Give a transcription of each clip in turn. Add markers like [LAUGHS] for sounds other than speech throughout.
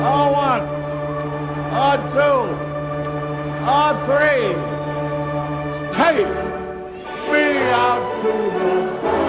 R1, R2, R3. Take me out to the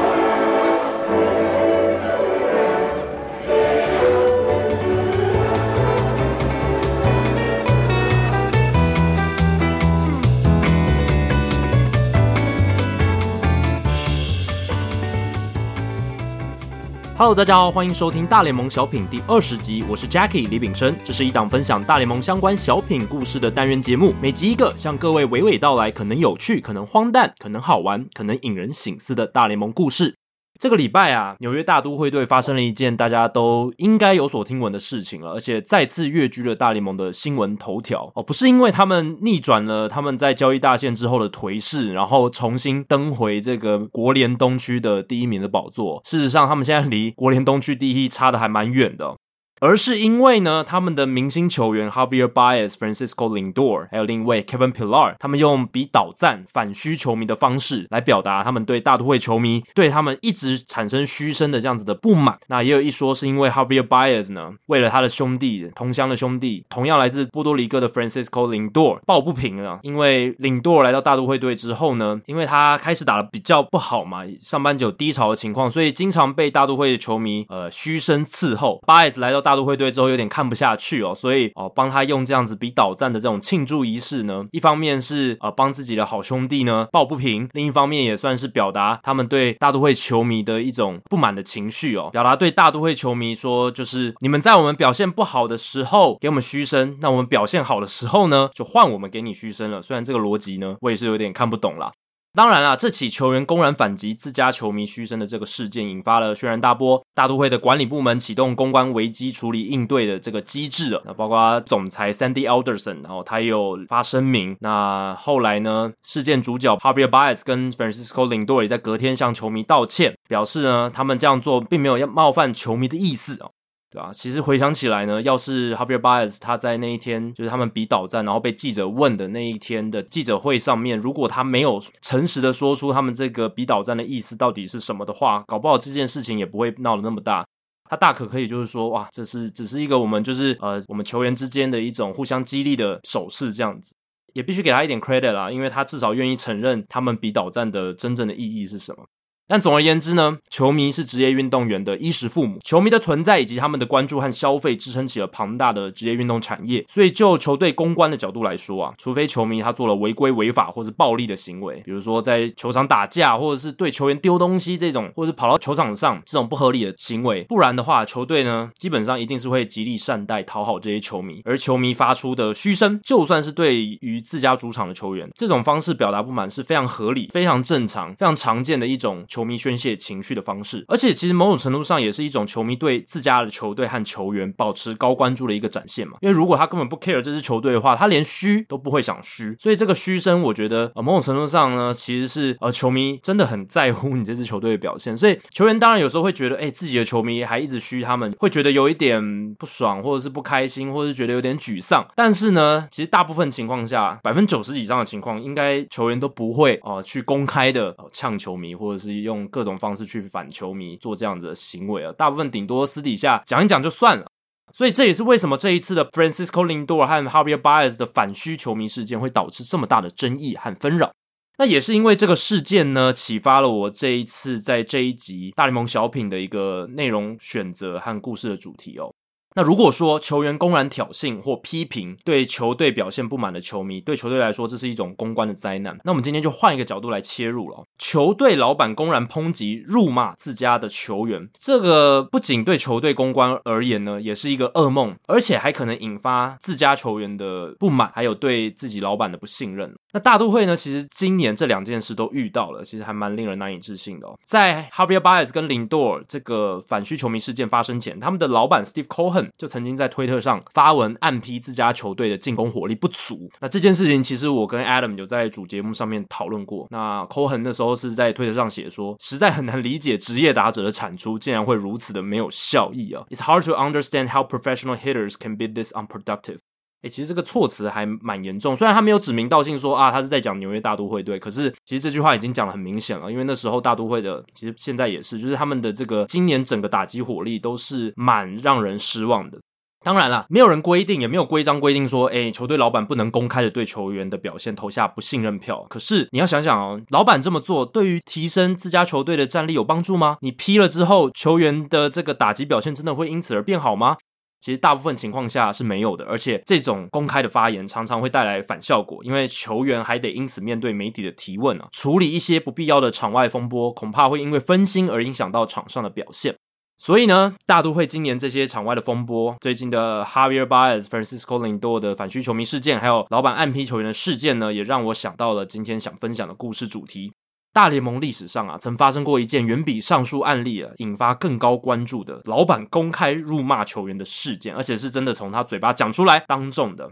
Hello，，大家好，欢迎收听大联盟小品第二十集，我是 Jackie 李炳生，这是一档分享大联盟相关小品故事的单元节目，每集一个，向各位娓娓道来可能有趣、可能荒诞、可能好玩、可能引人醒思的大联盟故事。这个礼拜啊，纽约大都会队发生了一件大家都应该有所听闻的事情了，而且再次跃居了大联盟的新闻头条哦，不是因为他们逆转了他们在交易大限之后的颓势，然后重新登回这个国联东区的第一名的宝座。事实上，他们现在离国联东区第一差的还蛮远的。而是因为呢，他们的明星球员 Javier Baez、Francisco Lindor，还有另一位 Kevin Pillar，他们用比倒赞反嘘球迷的方式来表达他们对大都会球迷对他们一直产生嘘声的这样子的不满。那也有一说是因为 Javier Baez 呢，为了他的兄弟同乡的兄弟，同样来自波多黎各的 Francisco Lindor 抱不平了。因为 Lindor 来到大都会队之后呢，因为他开始打得比较不好嘛，上半季有低潮的情况，所以经常被大都会的球迷呃嘘声伺候。Baez 来到大大都会队之后有点看不下去哦，所以哦帮他用这样子比倒赞的这种庆祝仪式呢，一方面是呃帮自己的好兄弟呢抱不平，另一方面也算是表达他们对大都会球迷的一种不满的情绪哦，表达对大都会球迷说，就是你们在我们表现不好的时候给我们嘘声，那我们表现好的时候呢，就换我们给你嘘声了。虽然这个逻辑呢，我也是有点看不懂啦。当然啦，这起球员公然反击自家球迷嘘声的这个事件，引发了轩然大波。大都会的管理部门启动公关危机处理应对的这个机制了。那包括总裁 Sandy Alderson，然后他也有发声明。那后来呢，事件主角 Javier Baez 跟 Francisco Lindor 也在隔天向球迷道歉，表示呢，他们这样做并没有要冒犯球迷的意思哦。对吧？其实回想起来呢，要是 Javier Baez 他在那一天，就是他们比倒赞，然后被记者问的那一天的记者会上面，如果他没有诚实的说出他们这个比倒赞的意思到底是什么的话，搞不好这件事情也不会闹得那么大。他大可可以就是说，哇，这是只是一个我们就是呃我们球员之间的一种互相激励的手势，这样子，也必须给他一点 credit 啦，因为他至少愿意承认他们比倒赞的真正的意义是什么。但总而言之呢，球迷是职业运动员的衣食父母，球迷的存在以及他们的关注和消费支撑起了庞大的职业运动产业。所以就球队公关的角度来说啊，除非球迷他做了违规违法或是暴力的行为，比如说在球场打架，或者是对球员丢东西这种，或者是跑到球场上这种不合理的行为，不然的话，球队呢基本上一定是会极力善待讨好这些球迷。而球迷发出的嘘声，就算是对于自家主场的球员，这种方式表达不满是非常合理、非常正常、非常常见的一种球。球迷宣泄情绪的方式，而且其实某种程度上也是一种球迷对自家的球队和球员保持高关注的一个展现嘛。因为如果他根本不 care 这支球队的话，他连嘘都不会想嘘。所以这个嘘声，我觉得呃某种程度上呢，其实是呃球迷真的很在乎你这支球队的表现。所以球员当然有时候会觉得，哎，自己的球迷还一直嘘他们，会觉得有一点不爽，或者是不开心，或者是觉得有点沮丧。但是呢，其实大部分情况下，百分之九十以上的情况，应该球员都不会哦、呃、去公开的、呃、呛球迷，或者是用。各种方式去反球迷做这样的行为啊，大部分顶多私底下讲一讲就算了。所以这也是为什么这一次的 Francisco Lindor 和 Javier Baez 的反嘘球迷事件会导致这么大的争议和纷扰。那也是因为这个事件呢，启发了我这一次在这一集大联盟小品的一个内容选择和故事的主题哦。那如果说球员公然挑衅或批评对球队表现不满的球迷，对球队来说这是一种公关的灾难。那我们今天就换一个角度来切入了。球队老板公然抨击、辱骂自家的球员，这个不仅对球队公关而言呢，也是一个噩梦，而且还可能引发自家球员的不满，还有对自己老板的不信任。那大都会呢，其实今年这两件事都遇到了，其实还蛮令人难以置信的哦。在 Javier Baez 跟 Lindor 这个反嘘球迷事件发生前，他们的老板 Steve Cohen 就曾经在推特上发文暗批自家球队的进攻火力不足。那这件事情，其实我跟 Adam 有在主节目上面讨论过。那 Cohen 那时候是在推特上写说，实在很难理解职业打者的产出竟然会如此的没有效益啊！It's hard to understand how professional hitters can be this unproductive. 诶，其实这个措辞还蛮严重，虽然他没有指名道姓说啊，他是在讲纽约大都会队，可是其实这句话已经讲得很明显了，因为那时候大都会的，其实现在也是，就是他们的这个今年整个打击火力都是蛮让人失望的。当然啦，没有人规定，也没有规章规定说，诶，球队老板不能公开的对球员的表现投下不信任票。可是你要想想哦，老板这么做，对于提升自家球队的战力有帮助吗？你批了之后，球员的这个打击表现真的会因此而变好吗？其实大部分情况下是没有的，而且这种公开的发言常常会带来反效果，因为球员还得因此面对媒体的提问啊，处理一些不必要的场外风波，恐怕会因为分心而影响到场上的表现。所以呢，大都会今年这些场外的风波，最近的 Javier Baez、Francisco Lindo 的反嘘球迷事件，还有老板暗批球员的事件呢，也让我想到了今天想分享的故事主题。大联盟历史上啊，曾发生过一件远比上述案例啊引发更高关注的老板公开辱骂球员的事件，而且是真的从他嘴巴讲出来当众的。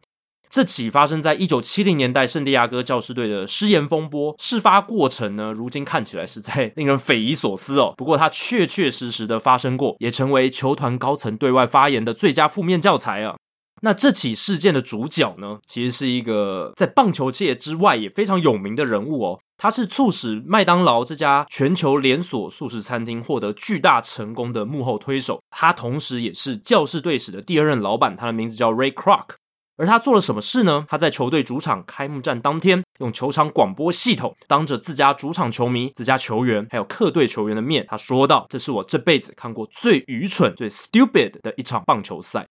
这起发生在一九七零年代圣地亚哥教师队的失言风波，事发过程呢，如今看起来实在 [LAUGHS] 令人匪夷所思哦。不过它确确实实的发生过，也成为球团高层对外发言的最佳负面教材啊。那这起事件的主角呢，其实是一个在棒球界之外也非常有名的人物哦。他是促使麦当劳这家全球连锁素食餐厅获得巨大成功的幕后推手，他同时也是教士队史的第二任老板，他的名字叫 Ray Kroc。而他做了什么事呢？他在球队主场开幕战当天，用球场广播系统，当着自家主场球迷、自家球员还有客队球员的面，他说道：“这是我这辈子看过最愚蠢、最 stupid 的一场棒球赛。”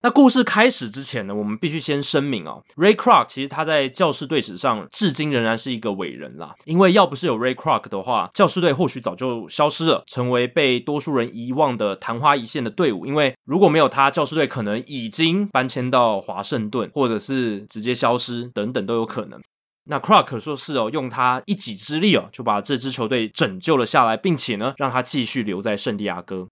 那故事开始之前呢，我们必须先声明哦，Ray Kroc 其实他在教师队史上至今仍然是一个伟人啦。因为要不是有 Ray Kroc 的话，教师队或许早就消失了，成为被多数人遗忘的昙花一现的队伍。因为如果没有他，教师队可能已经搬迁到华盛顿，或者是直接消失，等等都有可能。那 Kroc 可说是哦，用他一己之力哦，就把这支球队拯救了下来，并且呢，让他继续留在圣地亚哥。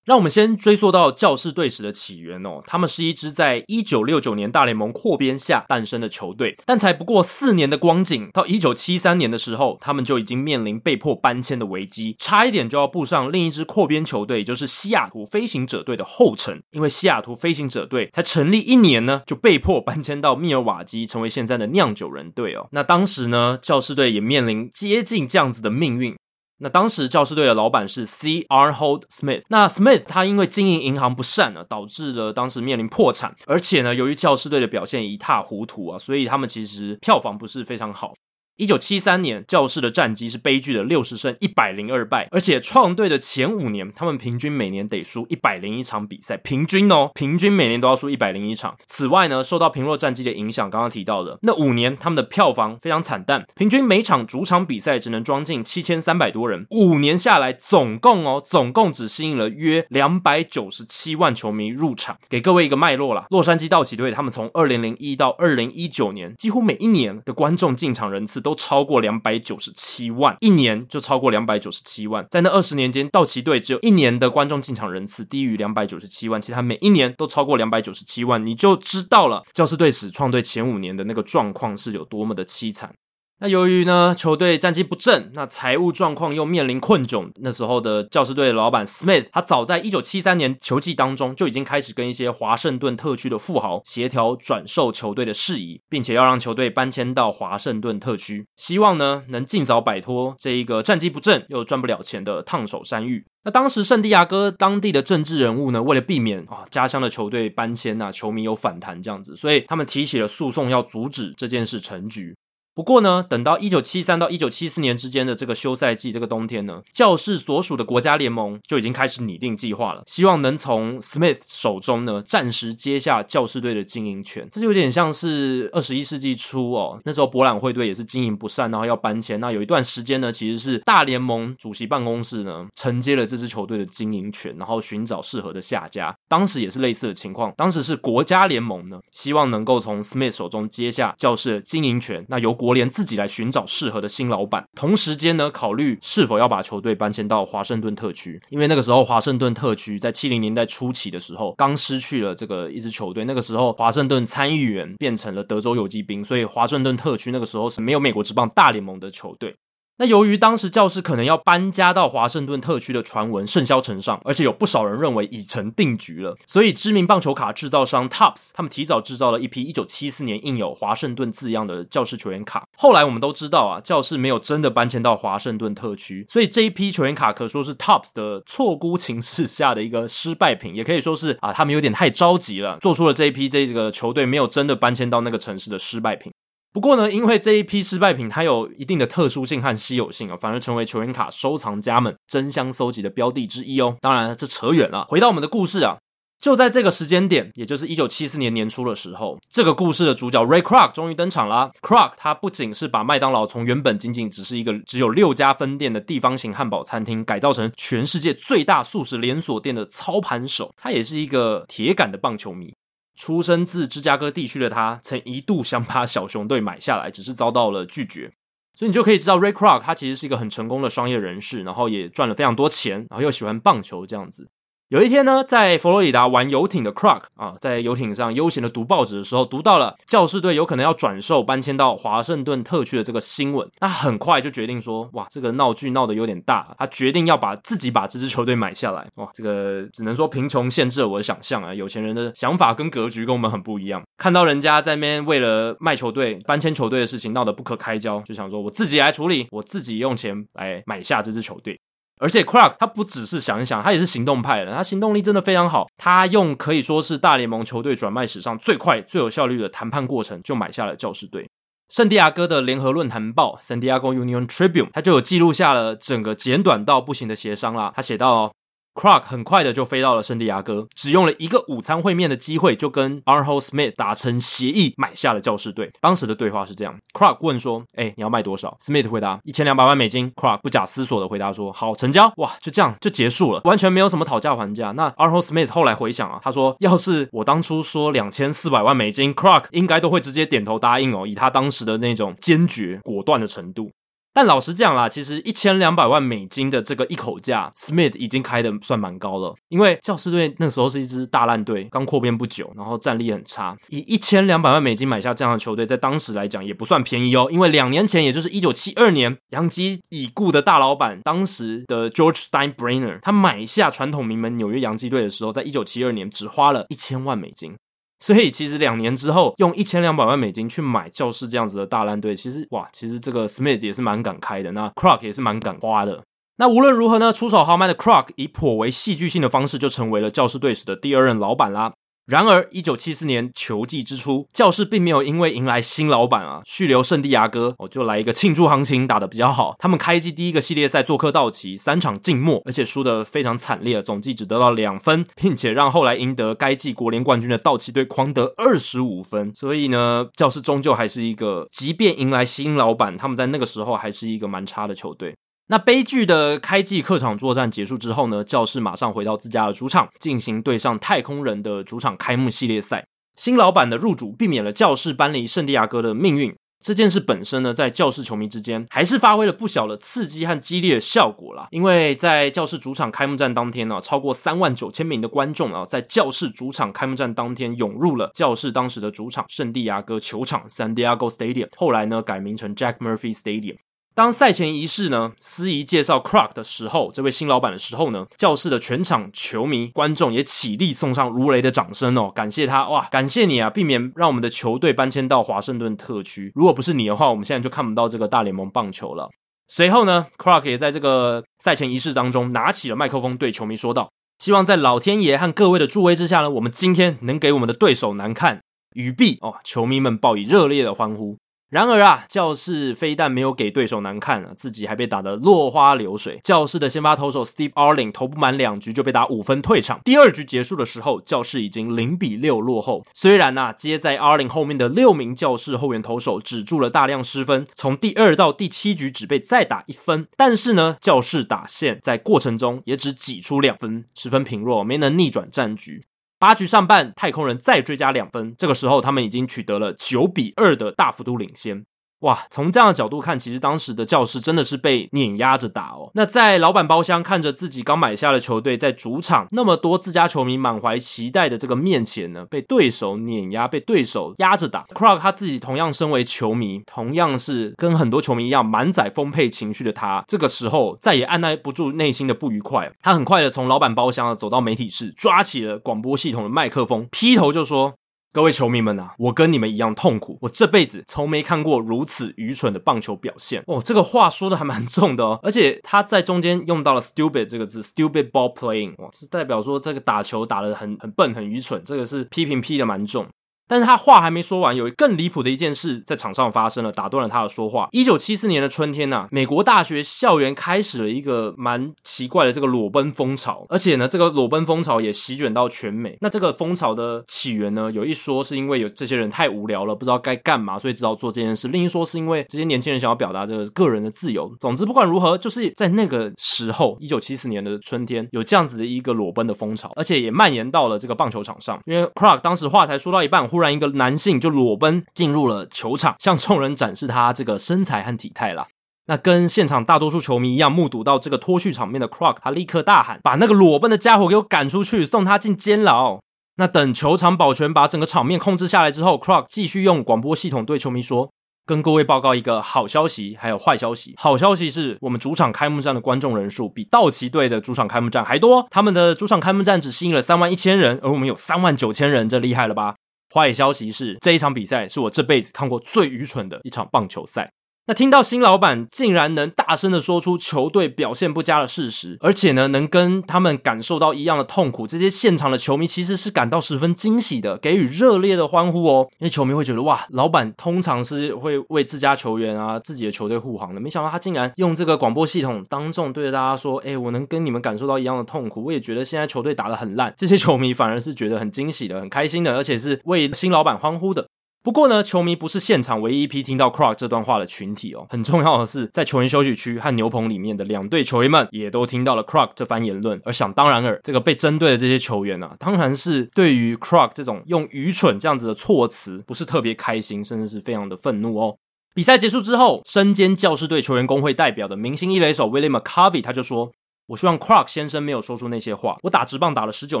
让我们先追溯到教士队史的起源哦，他们是一支在一九六九年大联盟扩编下诞生的球队，但才不过四年的光景，到一九七三年的时候，他们就已经面临被迫搬迁的危机，差一点就要步上另一支扩编球队，就是西雅图飞行者队的后尘。因为西雅图飞行者队才成立一年呢，就被迫搬迁到密尔瓦基，成为现在的酿酒人队哦。那当时呢，教士队也面临接近这样子的命运。那当时教师队的老板是 C.R.Hold Smith。那 Smith 他因为经营银行不善呢，导致了当时面临破产，而且呢，由于教师队的表现一塌糊涂啊，所以他们其实票房不是非常好。一九七三年，教士的战绩是悲剧的六十胜一百零二败，而且创队的前五年，他们平均每年得输一百零一场比赛，平均哦，平均每年都要输一百零一场。此外呢，受到平弱战绩的影响，刚刚提到的那五年，他们的票房非常惨淡，平均每场主场比赛只能装进七千三百多人，五年下来，总共哦，总共只吸引了约两百九十七万球迷入场。给各位一个脉络啦，洛杉矶道奇队他们从二零零一到二零一九年，几乎每一年的观众进场人次都。都超过两百九十七万，一年就超过两百九十七万。在那二十年间，道奇队只有一年的观众进场人次低于两百九十七万，其他每一年都超过两百九十七万，你就知道了教师队史创队前五年的那个状况是有多么的凄惨。那由于呢，球队战绩不振，那财务状况又面临困窘。那时候的教士队老板 Smith，他早在一九七三年球季当中就已经开始跟一些华盛顿特区的富豪协调转售球队的事宜，并且要让球队搬迁到华盛顿特区，希望呢能尽早摆脱这一个战绩不振又赚不了钱的烫手山芋。那当时圣地亚哥当地的政治人物呢，为了避免啊家乡的球队搬迁呐，球迷有反弹这样子，所以他们提起了诉讼，要阻止这件事成局。不过呢，等到一九七三到一九七四年之间的这个休赛季，这个冬天呢，教士所属的国家联盟就已经开始拟定计划了，希望能从 Smith 手中呢暂时接下教士队的经营权。这就有点像是二十一世纪初哦，那时候博览会队也是经营不善，然后要搬迁。那有一段时间呢，其实是大联盟主席办公室呢承接了这支球队的经营权，然后寻找适合的下家。当时也是类似的情况，当时是国家联盟呢希望能够从 Smith 手中接下教士的经营权，那由国联自己来寻找适合的新老板，同时间呢，考虑是否要把球队搬迁到华盛顿特区，因为那个时候华盛顿特区在七零年代初期的时候，刚失去了这个一支球队，那个时候华盛顿参议员变成了德州游击兵，所以华盛顿特区那个时候是没有美国职棒大联盟的球队。那由于当时教士可能要搬家到华盛顿特区的传闻甚嚣尘上，而且有不少人认为已成定局了，所以知名棒球卡制造商 Topps 他们提早制造了一批一九七四年印有华盛顿字样的教士球员卡。后来我们都知道啊，教士没有真的搬迁到华盛顿特区，所以这一批球员卡可说是 Topps 的错估情势下的一个失败品，也可以说是啊，他们有点太着急了，做出了这一批这个球队没有真的搬迁到那个城市的失败品。不过呢，因为这一批失败品它有一定的特殊性和稀有性啊，反而成为球员卡收藏家们争相搜集的标的之一哦。当然，这扯远了。回到我们的故事啊，就在这个时间点，也就是一九七四年年初的时候，这个故事的主角 Ray Kroc 终于登场了。Kroc 他不仅是把麦当劳从原本仅仅只是一个只有六家分店的地方型汉堡餐厅，改造成全世界最大速食连锁店的操盘手，他也是一个铁杆的棒球迷。出生自芝加哥地区的他，曾一度想把小熊队买下来，只是遭到了拒绝。所以你就可以知道，Ray Kroc 他其实是一个很成功的商业人士，然后也赚了非常多钱，然后又喜欢棒球这样子。有一天呢，在佛罗里达玩游艇的 Crock 啊，在游艇上悠闲的读报纸的时候，读到了教士队有可能要转售搬迁到华盛顿特区的这个新闻。他很快就决定说，哇，这个闹剧闹得有点大，他决定要把自己把这支球队买下来。哇，这个只能说贫穷限制了我的想象啊，有钱人的想法跟格局跟我们很不一样。看到人家在那边为了卖球队、搬迁球队的事情闹得不可开交，就想说我自己来处理，我自己用钱来买下这支球队。而且，Clark 他不只是想一想，他也是行动派的，他行动力真的非常好。他用可以说是大联盟球队转卖史上最快、最有效率的谈判过程，就买下了教师队。圣地亚哥的联合论坛报 （San Diego Union Tribune） 他就有记录下了整个简短到不行的协商啦。他写到。Kroc 很快的就飞到了圣地亚哥，只用了一个午餐会面的机会，就跟 Arnold Smith 达成协议，买下了教士队。当时的对话是这样：Kroc 问说：“哎，你要卖多少？”Smith 回答：“一千两百万美金。”Kroc 不假思索的回答说：“好，成交。”哇，就这样就结束了，完全没有什么讨价还价。那 Arnold Smith 后来回想啊，他说：“要是我当初说两千四百万美金，Kroc 应该都会直接点头答应哦，以他当时的那种坚决果断的程度。”但老实讲啦，其实一千两百万美金的这个一口价，Smith 已经开得算蛮高了。因为教士队那时候是一支大烂队，刚扩编不久，然后战力很差。以一千两百万美金买下这样的球队，在当时来讲也不算便宜哦。因为两年前，也就是一九七二年，洋基已故的大老板，当时的 George Steinbrenner，他买下传统名门纽约洋基队的时候，在一九七二年只花了一千万美金。所以其实两年之后，用一千两百万美金去买教士这样子的大烂队，其实哇，其实这个 Smith 也是蛮敢开的，那 Kroc 也是蛮敢花的。那无论如何呢，出手豪迈的 Kroc 以颇为戏剧性的方式，就成为了教士队史的第二任老板啦。然而，一九七四年球季之初，教士并没有因为迎来新老板啊，续留圣地亚哥，哦，就来一个庆祝行情，打得比较好。他们开季第一个系列赛做客道奇，三场静默，而且输得非常惨烈，总计只得到两分，并且让后来赢得该季国联冠军的道奇队狂得二十五分。所以呢，教士终究还是一个，即便迎来新老板，他们在那个时候还是一个蛮差的球队。那悲剧的开季客场作战结束之后呢，教室马上回到自家的主场，进行对上太空人的主场开幕系列赛。新老板的入主避免了教室搬离圣地亚哥的命运。这件事本身呢，在教室球迷之间还是发挥了不小的刺激和激烈的效果啦。因为在教室主场开幕战当天呢、超过三万九千名的观众啊，在教室主场开幕战当天涌入了教室当时的主场圣地亚哥球场 （San Diego Stadium），后来呢改名成 Jack Murphy Stadium。当赛前仪式呢，司仪介绍 Croc 的时候，这位新老板的时候呢，教室的全场球迷观众也起立送上如雷的掌声哦，感谢他哇，感谢你啊，避免让我们的球队搬迁到华盛顿特区。如果不是你的话，我们现在就看不到这个大联盟棒球了。随后呢，Croc 也在这个赛前仪式当中拿起了麦克风，对球迷说道：“希望在老天爷和各位的助威之下呢，我们今天能给我们的对手难看。”语毕哦，球迷们报以热烈的欢呼。然而啊，教士非但没有给对手难看啊，自己还被打得落花流水。教士的先发投手 Steve Arling 投不满两局就被打五分退场。第二局结束的时候，教士已经零比六落后。虽然呐、啊，接在 Arling 后面的六名教士后援投手止住了大量失分，从第二到第七局只被再打一分。但是呢，教士打线在过程中也只挤出两分，十分贫弱，没能逆转战局。八局上半，太空人再追加两分，这个时候他们已经取得了九比二的大幅度领先。哇，从这样的角度看，其实当时的教士真的是被碾压着打哦。那在老板包厢看着自己刚买下的球队在主场那么多自家球迷满怀期待的这个面前呢，被对手碾压，被对手压着打。Krog 他自己同样身为球迷，同样是跟很多球迷一样满载丰沛情绪的他，这个时候再也按捺不住内心的不愉快，他很快的从老板包厢走到媒体室，抓起了广播系统的麦克风，劈头就说。各位球迷们啊，我跟你们一样痛苦，我这辈子从没看过如此愚蠢的棒球表现。哦，这个话说的还蛮重的哦，[LAUGHS] 而且他在中间用到了 “stupid” 这个字，“stupid ball playing”，哇，是代表说这个打球打得很很笨、很愚蠢，这个是批评批的蛮重。但是他话还没说完，有更离谱的一件事在场上发生了，打断了他的说话。一九七四年的春天呐、美国大学校园开始了一个蛮奇怪的这个裸奔风潮，而且呢，这个裸奔风潮也席卷到全美。那这个风潮的起源呢，有一说是因为有这些人太无聊了，不知道该干嘛，所以只好做这件事；另一说是因为这些年轻人想要表达这个个人的自由。总之，不管如何，就是在那个时候，一九七四年的春天，有这样子的一个裸奔的风潮，而且也蔓延到了这个棒球场上。因为 Krog 当时话才说到一半，忽突然一个男性就裸奔进入了球场，向众人展示他这个身材和体态啦。那跟现场大多数球迷一样，目睹到这个脱序场面的 Croc，他立刻大喊：“把那个裸奔的家伙给我赶出去，送他进监牢！”那等球场保全把整个场面控制下来之后，Croc 继续用广播系统对球迷说。跟各位报告一个好消息，还有坏消息。好消息是我们主场开幕战的观众人数比道奇队的主场开幕战还多，他们的主场开幕战只吸引了三万一千人，而我们有三万九千人，这厉害了吧？坏消息是这一场比赛是我这辈子看过最愚蠢的一场棒球赛。那听到新老板竟然能大声的说出球队表现不佳的事实，而且呢，能跟他们感受到一样的痛苦，这些现场的球迷其实是感到十分惊喜的，给予热烈的欢呼哦。因为球迷会觉得哇，老板通常是会为自家球员啊、自己的球队护航的，没想到他竟然用这个广播系统当众对着大家说：“哎，我能跟你们感受到一样的痛苦，我也觉得现在球队打得很烂。”这些球迷反而是觉得很惊喜的、很开心的，而且是为新老板欢呼的。不过呢，球迷不是现场唯一一批听到 Crook 这段话的群体哦。很重要的是，在球员休息区和牛棚里面的两队球员们也都听到了 Crook 这番言论。而想当然尔，这个被针对的这些球员啊，当然是对于 Crook 这种用愚蠢这样子的措辞，不是特别开心，甚至是非常的愤怒哦。比赛结束之后，身兼教士队球员工会代表的明星一垒手 Willie McCovey 他就说。我希望 Krog 先生没有说出那些话。我打职棒打了十九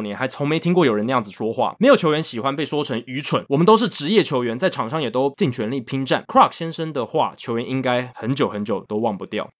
年，还从没听过有人那样子说话。没有球员喜欢被说成愚蠢。我们都是职业球员，在场上也都尽全力拼战。Krog 先生的话，球员应该很久很久都忘不掉。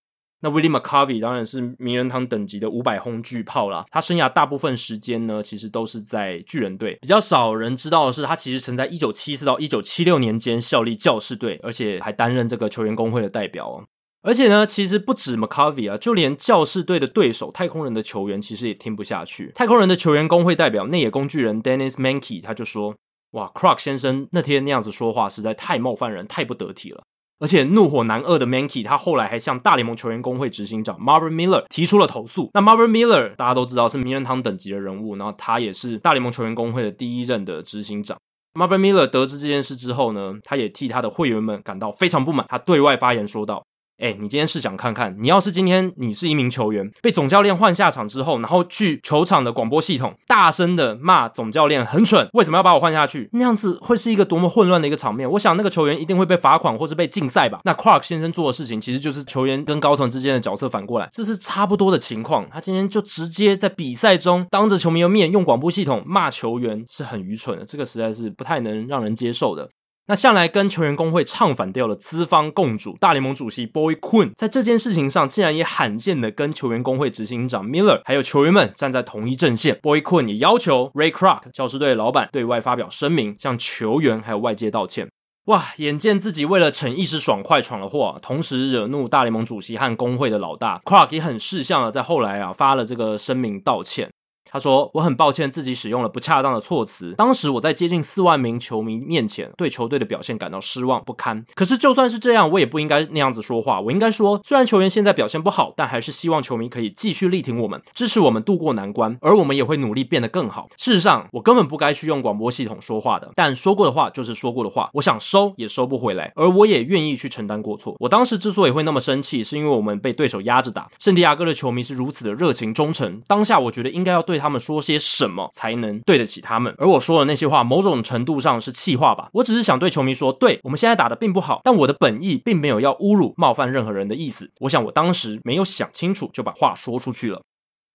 那 Willie McCovey 当然是名人堂等级的五百轰巨炮啦。他生涯大部分时间呢，其实都是在巨人队。比较少人知道的是，他其实曾在一九七四到一九七六年间效力教士队，而且还担任这个球员工会的代表。而且呢，其实不止 McCarvey 啊，就连教士队的对手太空人的球员，其实也听不下去。太空人的球员工会代表内野工具人 Dennis Mankey 他就说：“哇，Krog 先生那天那样子说话，实在太冒犯人，太不得体了。”而且怒火难遏的 Mankey 他后来还向大联盟球员工会执行长 Marvin Miller 提出了投诉。那 Marvin Miller 大家都知道是名人堂等级的人物，然后他也是大联盟球员工会的第一任的执行长。Marvin Miller 得知这件事之后呢，他也替他的会员们感到非常不满，他对外发言说道。哎，你今天试想看看，你要是今天你是一名球员，被总教练换下场之后，然后去球场的广播系统大声的骂总教练很蠢，为什么要把我换下去？那样子会是一个多么混乱的一个场面。我想那个球员一定会被罚款或是被禁赛吧。那 Krog 先生做的事情，其实就是球员跟高层之间的角色反过来，这是差不多的情况。他今天就直接在比赛中当着球迷的面用广播系统骂球员，是很愚蠢的，这个实在是不太能让人接受的。那向来跟球员工会唱反调的资方共主大联盟主席 Boy Quinn，在这件事情上竟然也罕见的跟球员工会执行长 Miller 还有球员们站在同一阵线。Boy Quinn 也要求 Ray Krog 教师队老板对外发表声明，向球员还有外界道歉。哇，眼见自己为了逞一时爽快闯了祸，同时惹怒大联盟主席和工会的老大，Crook 也很识相的在后来啊发了这个声明道歉。他说：“我很抱歉自己使用了不恰当的措辞。当时我在接近四万名球迷面前，对球队的表现感到失望不堪。可是就算是这样，我也不应该那样子说话。我应该说，虽然球员现在表现不好，但还是希望球迷可以继续力挺我们，支持我们度过难关，而我们也会努力变得更好。事实上，我根本不该去用广播系统说话的。但说过的话就是说过的话，我想收也收不回来，而我也愿意去承担过错。我当时之所以会那么生气，是因为我们被对手压着打。圣地亚哥的球迷是如此的热情忠诚，当下我觉得应该要对。”他们说些什么才能对得起他们。而我说的那些话，某种程度上是气话吧。我只是想对球迷说，对，我们现在打得并不好，但我的本意并没有要侮辱、冒犯任何人的意思。我想我当时没有想清楚，就把话说出去了。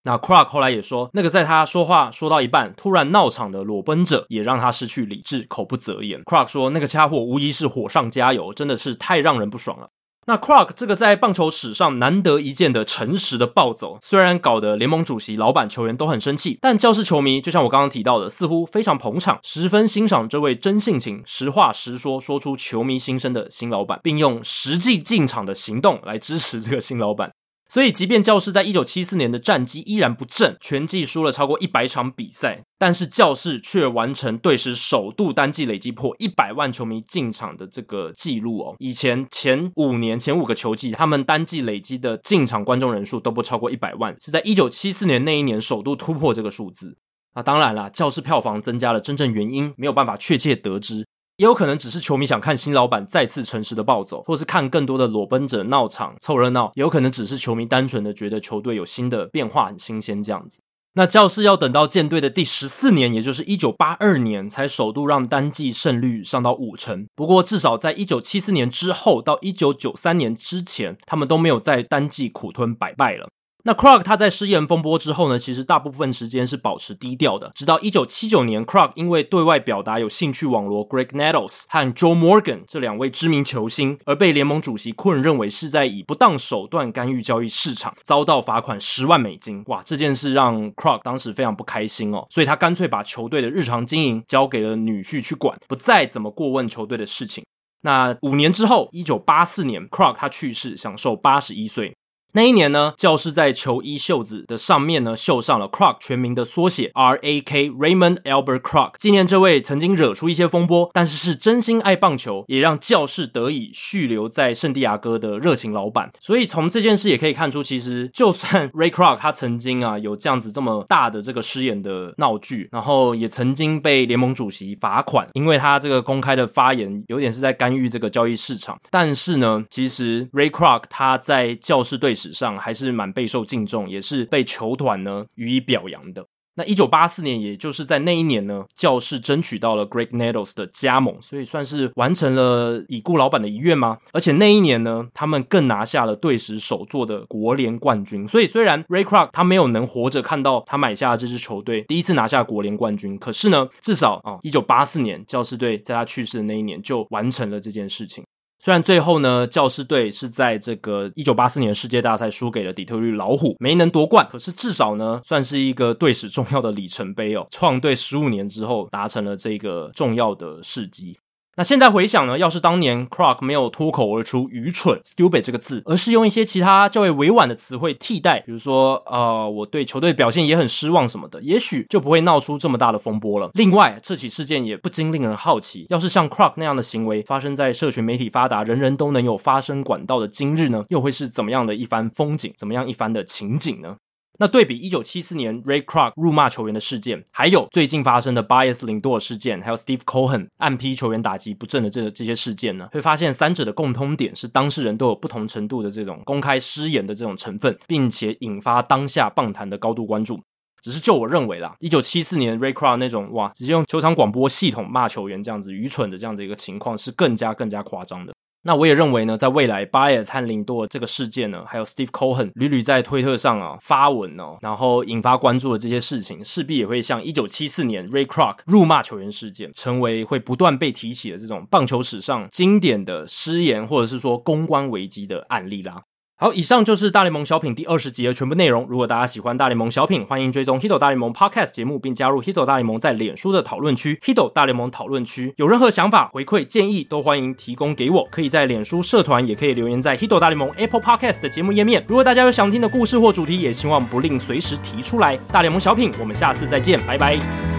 那 Crock 后来也说，那个在他说话说到一半突然闹场的裸奔者，也让他失去理智，口不择言。Crock 说，那个家伙无疑是火上加油，真的是太让人不爽了。那 Krog 这个在棒球史上难得一见的诚实的暴走，虽然搞得联盟主席、老板、球员都很生气，但教室球迷就像我刚刚提到的，似乎非常捧场，十分欣赏这位真性情、实话实说、说出球迷心声的新老板，并用实际进场的行动来支持这个新老板。所以，即便教士在一九七四年的战绩依然不振，全季输了超过一百场比赛，但是教士却完成队史首度单季累积破一百万球迷进场的这个记录哦。以前前五年前五个球季，他们单季累积的进场观众人数都不超过一百万，是在一九七四年那一年首度突破这个数字。那当然啦，教士票房增加了，真正原因没有办法确切得知。也有可能只是球迷想看新老板再次诚实的暴走，或是看更多的裸奔者闹场凑热闹。也有可能只是球迷单纯的觉得球队有新的变化，很新鲜这样子。那教士要等到建队的第十四年，也就是一九八二年，才首度让单季胜率上到五成。不过至少在一九七四年之后到一九九三年之前，他们都没有在单季苦吞百败了。那 Krog 他在失言风波之后呢，其实大部分时间是保持低调的。直到一九七九年，Krog 因为对外表达有兴趣网罗 Greg Nettles 和 Joe Morgan 这两位知名球星，而被联盟主席困认为是在以不当手段干预交易市场，遭到罚款十万美金。哇，这件事让 Krog 当时非常不开心哦，所以他干脆把球队的日常经营交给了女婿去管，不再怎么过问球队的事情。那五年之后，一九八四年，Krog 他去世，享寿八十一岁。那一年呢，教士在球衣袖子的上面呢，绣上了 Croc 全名的缩写 R A K Raymond Albert Croc，纪念这位曾经惹出一些风波，但是是真心爱棒球，也让教士得以续留在圣地亚哥的热情老板。所以从这件事也可以看出，其实就算 Ray Croc 他曾经啊有这样子这么大的这个失言的闹剧，然后也曾经被联盟主席罚款，因为他这个公开的发言有点是在干预这个交易市场。但是呢，其实 Ray Croc 他在教士队史上还是蛮备受敬重，也是被球团呢予以表扬的。那一九八四年，也就是在那一年呢，教士争取到了 Graig Nettles 的加盟，所以算是完成了已故老板的遗愿吗？而且那一年呢，他们更拿下了队史首座的国联冠军。所以虽然 Ray c r o c k 他没有能活着看到他买下的这支球队第一次拿下国联冠军，可是呢，至少啊，一九八四年教士队在他去世的那一年就完成了这件事情。虽然最后呢，教师队是在这个一九八四年世界大赛输给了底特律老虎，没能夺冠。可是至少呢，算是一个队史重要的里程碑哦，创队十五年之后达成了这个重要的事迹。那现在回想呢，要是当年 Krog 没有脱口而出“愚蠢 ”（stupid） 这个字，而是用一些其他较为委婉的词汇替代，比如说呃，我对球队表现也很失望什么的，也许就不会闹出这么大的风波了。另外，这起事件也不禁令人好奇，要是像 Krog 那样的行为发生在社群媒体发达、人人都能有发声管道的今日呢，又会是怎么样的一番风景，怎么样一番的情景呢？那对比一九七四年 Ray Krog 辱骂球员的事件，还有最近发生的 Baez Lindor 事件，还有 Steve Cohen 暗批球员打击不正的这这些事件呢，会发现三者的共通点是当事人都有不同程度的这种公开失言的这种成分，并且引发当下棒坛的高度关注。只是就我认为啦，一九七四年 Ray Krog 那种哇，直接用球场广播系统骂球员这样子愚蠢的这样子一个情况，是更加更加夸张的。那我也认为呢，在未来，Baez 和林多这个事件呢，还有 Steve Cohen 屡屡在推特上啊发文哦，然后引发关注的这些事情，势必也会像一九七四年 Ray Crook 辱骂球员事件，成为会不断被提起的这种棒球史上经典的失言或者是说公关危机的案例啦。好，以上就是大联盟小品第二十集的全部内容。如果大家喜欢大联盟小品，欢迎追踪 Hito 大联盟 Podcast 节目，并加入 Hito 大联盟在脸书的讨论区 Hito 大联盟讨论区。有任何想法、回馈、建议，都欢迎提供给我。可以在脸书社团，也可以留言在 Hito 大联盟 Apple Podcast 的节目页面。如果大家有想听的故事或主题，也希望不吝随时提出来。大联盟小品，我们下次再见，拜拜。